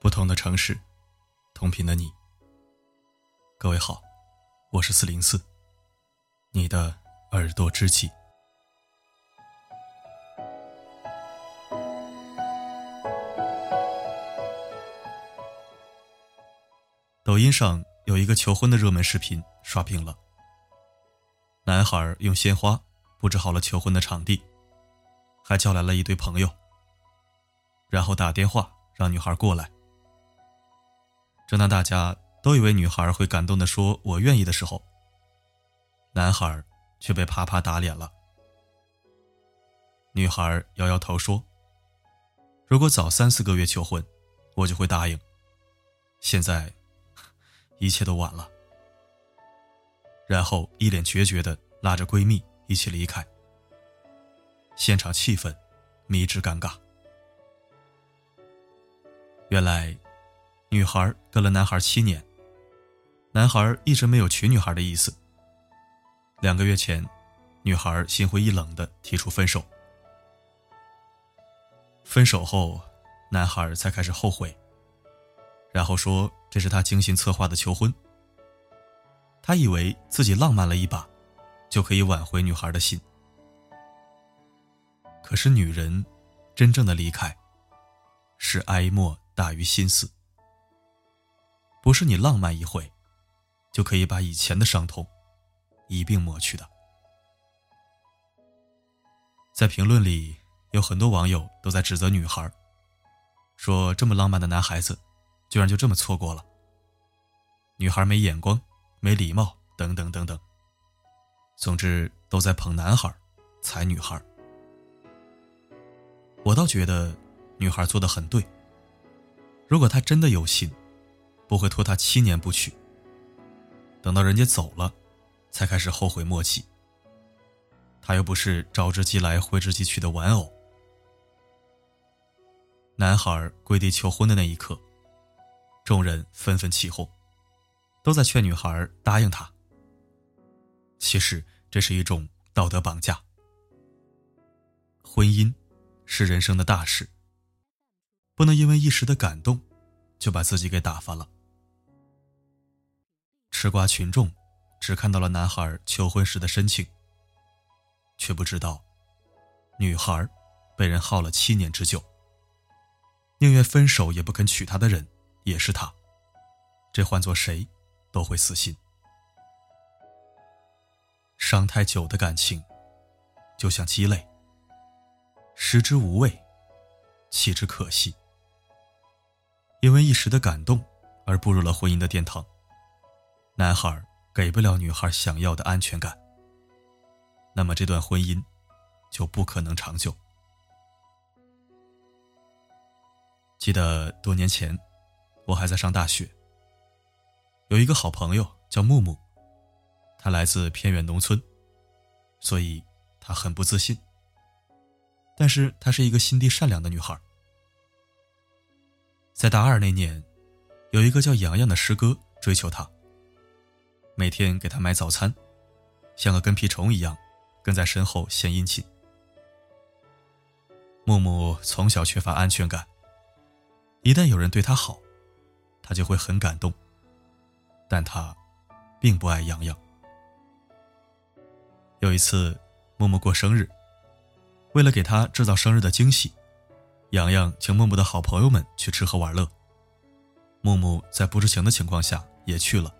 不同的城市，同频的你。各位好，我是四零四，你的耳朵知己。抖音上有一个求婚的热门视频刷屏了。男孩用鲜花布置好了求婚的场地，还叫来了一堆朋友，然后打电话让女孩过来。正当大家都以为女孩会感动的说“我愿意”的时候，男孩却被啪啪打脸了。女孩摇摇头说：“如果早三四个月求婚，我就会答应。现在……” 一切都晚了，然后一脸决绝的拉着闺蜜一起离开。现场气氛迷之尴尬。原来，女孩跟了男孩七年，男孩一直没有娶女孩的意思。两个月前，女孩心灰意冷的提出分手。分手后，男孩才开始后悔。然后说这是他精心策划的求婚。他以为自己浪漫了一把，就可以挽回女孩的心。可是女人真正的离开，是哀莫大于心死。不是你浪漫一回，就可以把以前的伤痛一并抹去的。在评论里，有很多网友都在指责女孩，说这么浪漫的男孩子。居然就这么错过了。女孩没眼光，没礼貌，等等等等。总之都在捧男孩，踩女孩。我倒觉得女孩做的很对。如果她真的有心，不会拖他七年不娶。等到人家走了，才开始后悔莫及。他又不是招之即来挥之即去的玩偶。男孩跪地求婚的那一刻。众人纷纷起哄，都在劝女孩答应他。其实这是一种道德绑架。婚姻是人生的大事，不能因为一时的感动，就把自己给打发了。吃瓜群众只看到了男孩求婚时的深情，却不知道，女孩被人耗了七年之久，宁愿分手也不肯娶她的人。也是他，这换做谁，都会死心。伤太久的感情，就像鸡肋，食之无味，弃之可惜。因为一时的感动而步入了婚姻的殿堂，男孩给不了女孩想要的安全感，那么这段婚姻就不可能长久。记得多年前。我还在上大学，有一个好朋友叫木木，她来自偏远农村，所以她很不自信。但是她是一个心地善良的女孩。在大二那年，有一个叫洋洋的师哥追求她，每天给她买早餐，像个跟屁虫一样跟在身后献殷勤。木木从小缺乏安全感，一旦有人对她好。她就会很感动，但他并不爱洋洋。有一次，默默过生日，为了给他制造生日的惊喜，洋洋请默默的好朋友们去吃喝玩乐。木木在不知情的情况下也去了。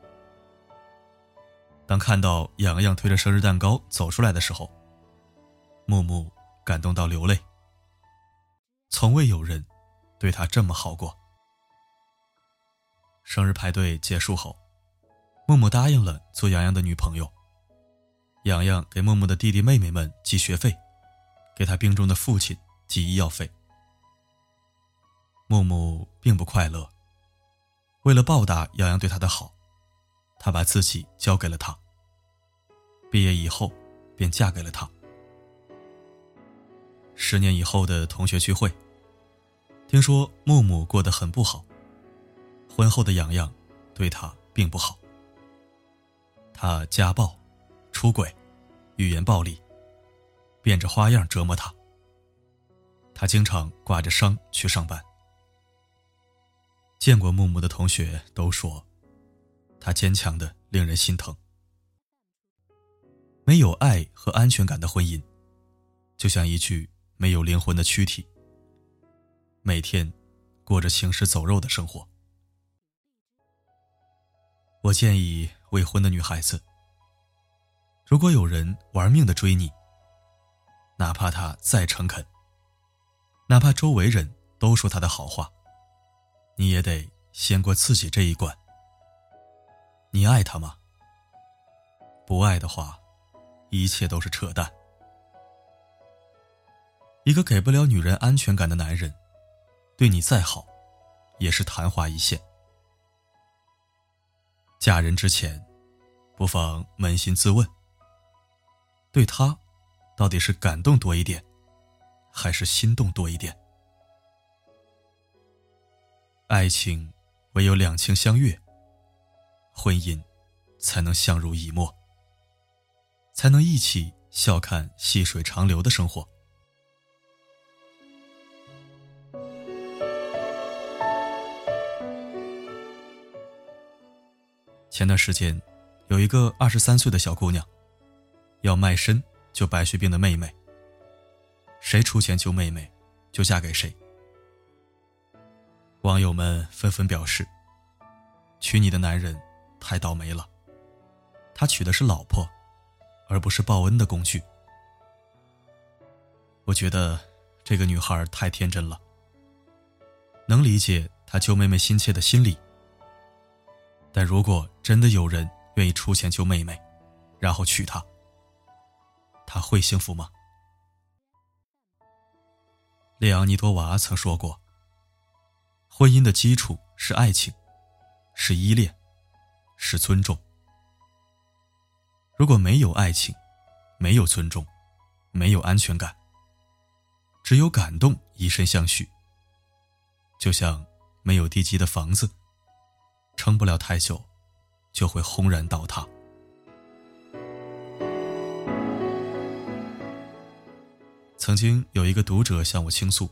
当看到洋洋推着生日蛋糕走出来的时候，木木感动到流泪。从未有人对他这么好过。生日派对结束后，默默答应了做洋洋的女朋友。洋洋给默默的弟弟妹妹们寄学费，给他病重的父亲寄医药费。默默并不快乐。为了报答洋洋对他的好，他把自己交给了他。毕业以后，便嫁给了他。十年以后的同学聚会，听说木木过得很不好。婚后的洋洋，对他并不好。他家暴、出轨、语言暴力，变着花样折磨他。他经常挂着伤去上班。见过木木的同学都说，他坚强的令人心疼。没有爱和安全感的婚姻，就像一具没有灵魂的躯体，每天过着行尸走肉的生活。我建议未婚的女孩子，如果有人玩命的追你，哪怕他再诚恳，哪怕周围人都说他的好话，你也得先过自己这一关。你爱他吗？不爱的话。一切都是扯淡。一个给不了女人安全感的男人，对你再好，也是昙花一现。嫁人之前，不妨扪心自问：对他，到底是感动多一点，还是心动多一点？爱情唯有两情相悦，婚姻才能相濡以沫。才能一起笑看细水长流的生活。前段时间，有一个二十三岁的小姑娘，要卖身救白血病的妹妹。谁出钱救妹妹，就嫁给谁。网友们纷纷表示：“娶你的男人太倒霉了，他娶的是老婆。”而不是报恩的工具。我觉得这个女孩太天真了，能理解她救妹妹心切的心理。但如果真的有人愿意出钱救妹妹，然后娶她，她会幸福吗？列昂尼多娃曾说过：“婚姻的基础是爱情，是依恋，是尊重。”如果没有爱情，没有尊重，没有安全感，只有感动以身相许，就像没有地基的房子，撑不了太久，就会轰然倒塌。曾经有一个读者向我倾诉，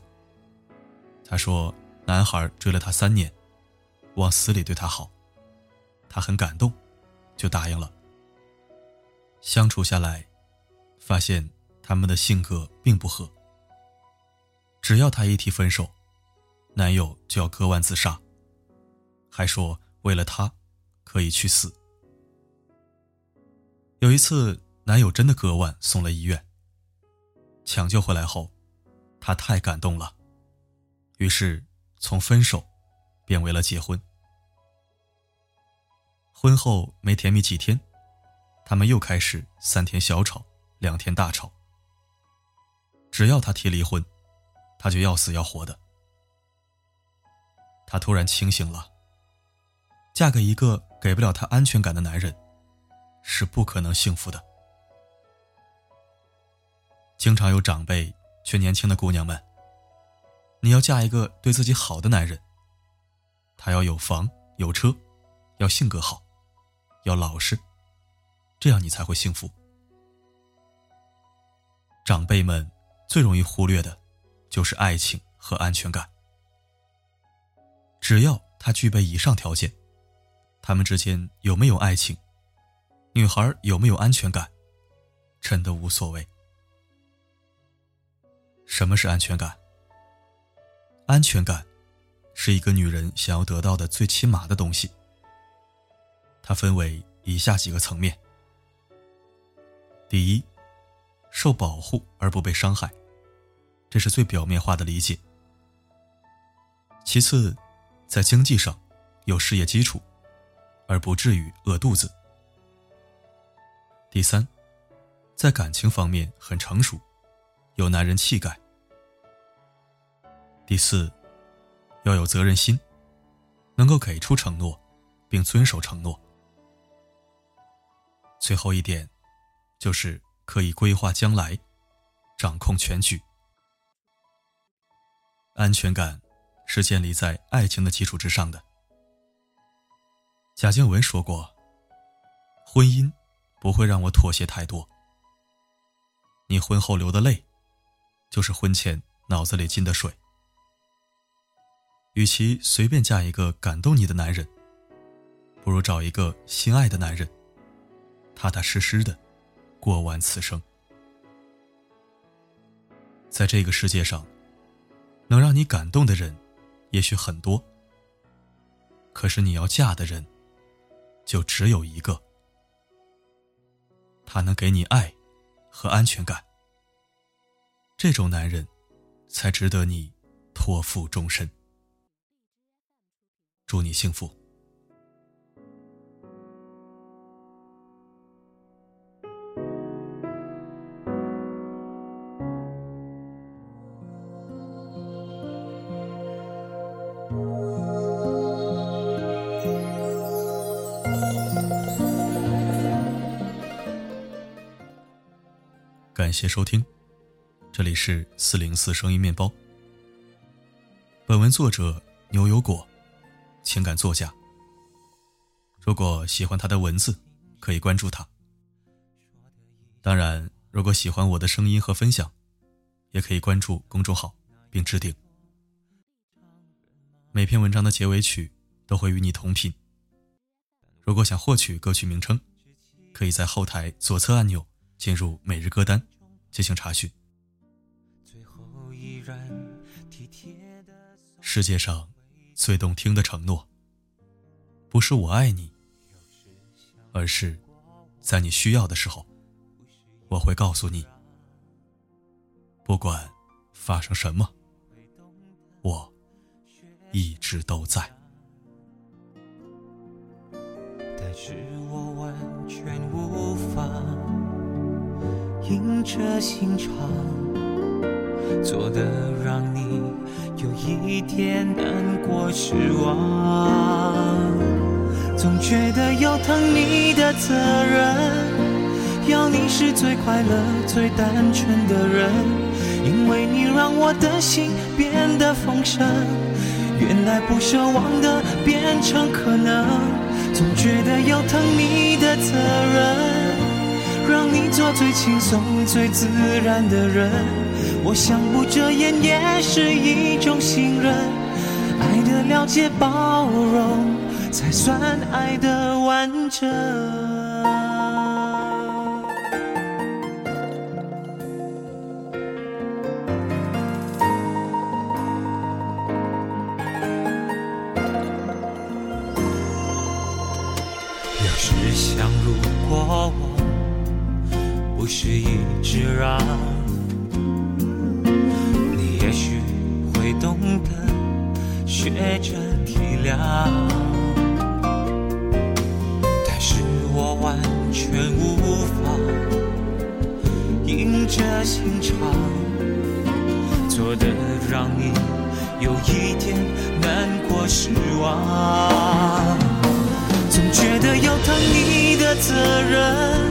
他说：“男孩追了她三年，往死里对她好，他很感动，就答应了。”相处下来，发现他们的性格并不合。只要他一提分手，男友就要割腕自杀，还说为了他可以去死。有一次，男友真的割腕送了医院。抢救回来后，他太感动了，于是从分手变为了结婚。婚后没甜蜜几天。他们又开始三天小吵，两天大吵。只要他提离婚，他就要死要活的。他突然清醒了，嫁给一个给不了她安全感的男人，是不可能幸福的。经常有长辈劝年轻的姑娘们：“你要嫁一个对自己好的男人，他要有房有车，要性格好，要老实。”这样你才会幸福。长辈们最容易忽略的，就是爱情和安全感。只要他具备以上条件，他们之间有没有爱情，女孩有没有安全感，真的无所谓。什么是安全感？安全感，是一个女人想要得到的最起码的东西。它分为以下几个层面。第一，受保护而不被伤害，这是最表面化的理解。其次，在经济上有事业基础，而不至于饿肚子。第三，在感情方面很成熟，有男人气概。第四，要有责任心，能够给出承诺，并遵守承诺。最后一点。就是可以规划将来，掌控全局。安全感是建立在爱情的基础之上的。贾静雯说过：“婚姻不会让我妥协太多，你婚后流的泪，就是婚前脑子里进的水。与其随便嫁一个感动你的男人，不如找一个心爱的男人，踏踏实实的过完此生。在这个世界上，能让你感动的人，也许很多。可是你要嫁的人，就只有一个。他能给你爱和安全感，这种男人，才值得你托付终身。祝你幸福。感谢收听，这里是四零四声音面包。本文作者牛油果，情感作家。如果喜欢他的文字，可以关注他。当然，如果喜欢我的声音和分享，也可以关注公众号并置顶。每篇文章的结尾曲都会与你同频。如果想获取歌曲名称，可以在后台左侧按钮进入每日歌单。进行查询。世界上最动听的承诺，不是我爱你，而是在你需要的时候，我会告诉你，不管发生什么，我一直都在。但是我完全无法。硬着心肠，做的让你有一点难过失望，总觉得有疼你的责任，要你是最快乐、最单纯的人，因为你让我的心变得丰盛，原来不奢望的变成可能，总觉得有疼你的责任。让你做最轻松、最自然的人，我想不遮掩也是一种信任。爱的了解、包容，才算爱的完整。是一直让，你也许会懂得学着体谅，但是我完全无法硬着心肠，做的让你有一点难过失望，总觉得有疼你的责任。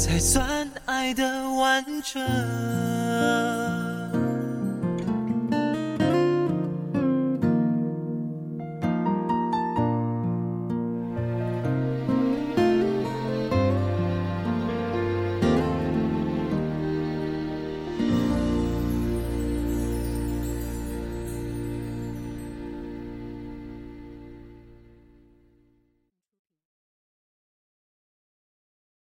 才算爱的完整。